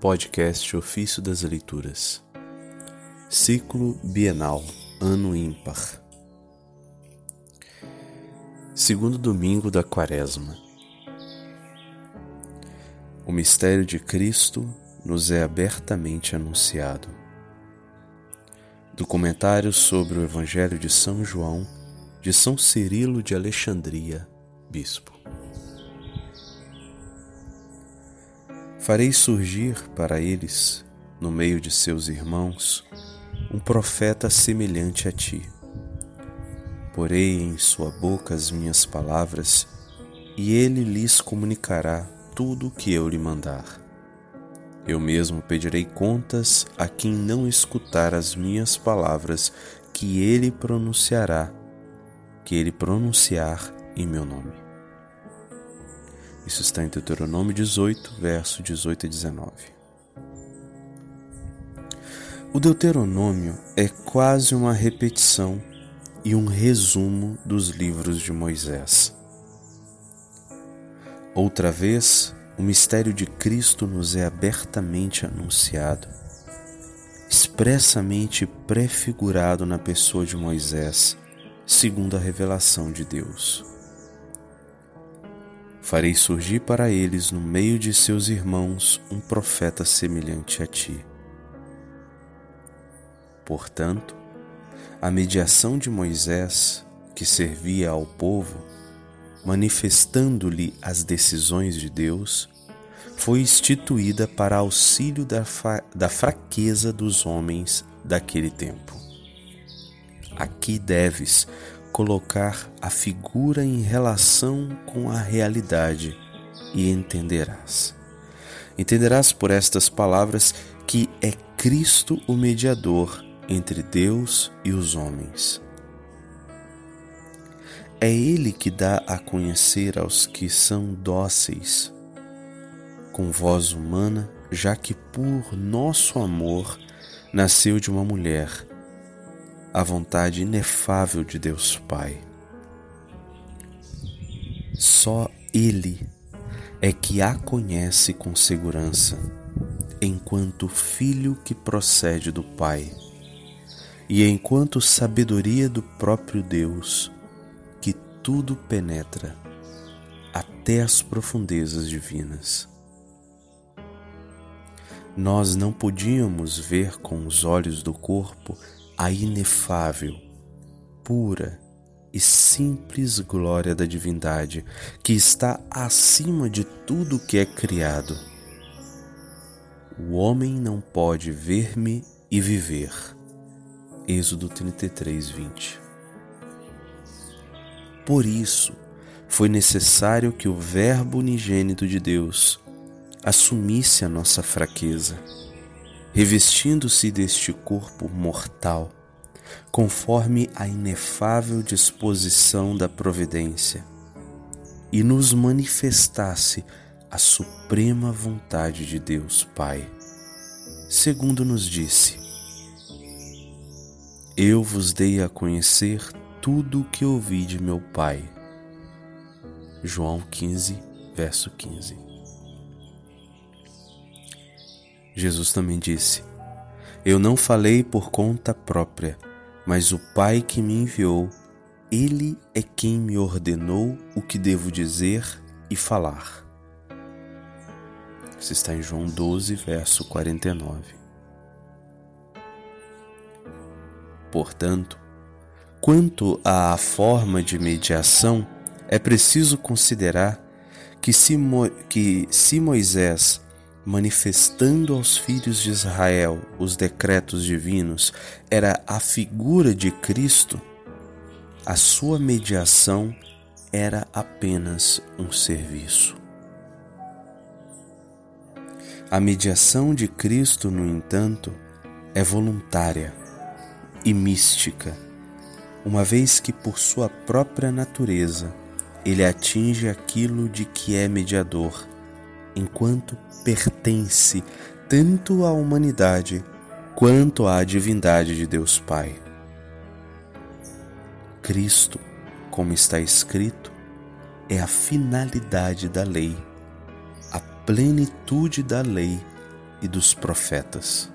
Podcast Ofício das Leituras. Ciclo Bienal, Ano Ímpar. Segundo domingo da Quaresma. O mistério de Cristo nos é abertamente anunciado. Do comentário sobre o Evangelho de São João, de São Cirilo de Alexandria, Bispo. Farei surgir para eles, no meio de seus irmãos, um profeta semelhante a ti. Porei em sua boca as minhas palavras, e ele lhes comunicará tudo o que eu lhe mandar. Eu mesmo pedirei contas a quem não escutar as minhas palavras que ele pronunciará, que ele pronunciar em meu nome. Isso está em Deuteronômio 18, verso 18 e 19. O Deuteronômio é quase uma repetição e um resumo dos livros de Moisés. Outra vez, o mistério de Cristo nos é abertamente anunciado, expressamente prefigurado na pessoa de Moisés, segundo a revelação de Deus. Farei surgir para eles no meio de seus irmãos um profeta semelhante a ti. Portanto, a mediação de Moisés, que servia ao povo, manifestando-lhe as decisões de Deus, foi instituída para auxílio da, da fraqueza dos homens daquele tempo. Aqui deves colocar a figura em relação com a realidade e entenderás. Entenderás por estas palavras que é Cristo o mediador entre Deus e os homens. É Ele que dá a conhecer aos que são dóceis, com voz humana, já que por nosso amor nasceu de uma mulher a vontade inefável de Deus Pai. Só Ele é que a conhece com segurança, enquanto filho que procede do Pai, e enquanto sabedoria do próprio Deus, que tudo penetra até as profundezas divinas. Nós não podíamos ver com os olhos do corpo a inefável, pura e simples glória da divindade que está acima de tudo que é criado. O homem não pode ver-me e viver. Êxodo 33, 20. Por isso, foi necessário que o Verbo unigênito de Deus assumisse a nossa fraqueza revestindo-se deste corpo mortal, conforme a inefável disposição da providência, e nos manifestasse a suprema vontade de Deus Pai, segundo nos disse: Eu vos dei a conhecer tudo o que ouvi de meu Pai. João 15, verso 15. Jesus também disse: Eu não falei por conta própria, mas o Pai que me enviou, ele é quem me ordenou o que devo dizer e falar. Isso está em João 12, verso 49. Portanto, quanto à forma de mediação, é preciso considerar que se, Mo que se Moisés manifestando aos filhos de Israel os decretos divinos, era a figura de Cristo, a sua mediação era apenas um serviço. A mediação de Cristo, no entanto, é voluntária e mística, uma vez que, por sua própria natureza, ele atinge aquilo de que é mediador enquanto pertence tanto à humanidade quanto à divindade de Deus Pai. Cristo, como está escrito, é a finalidade da lei, a plenitude da lei e dos profetas.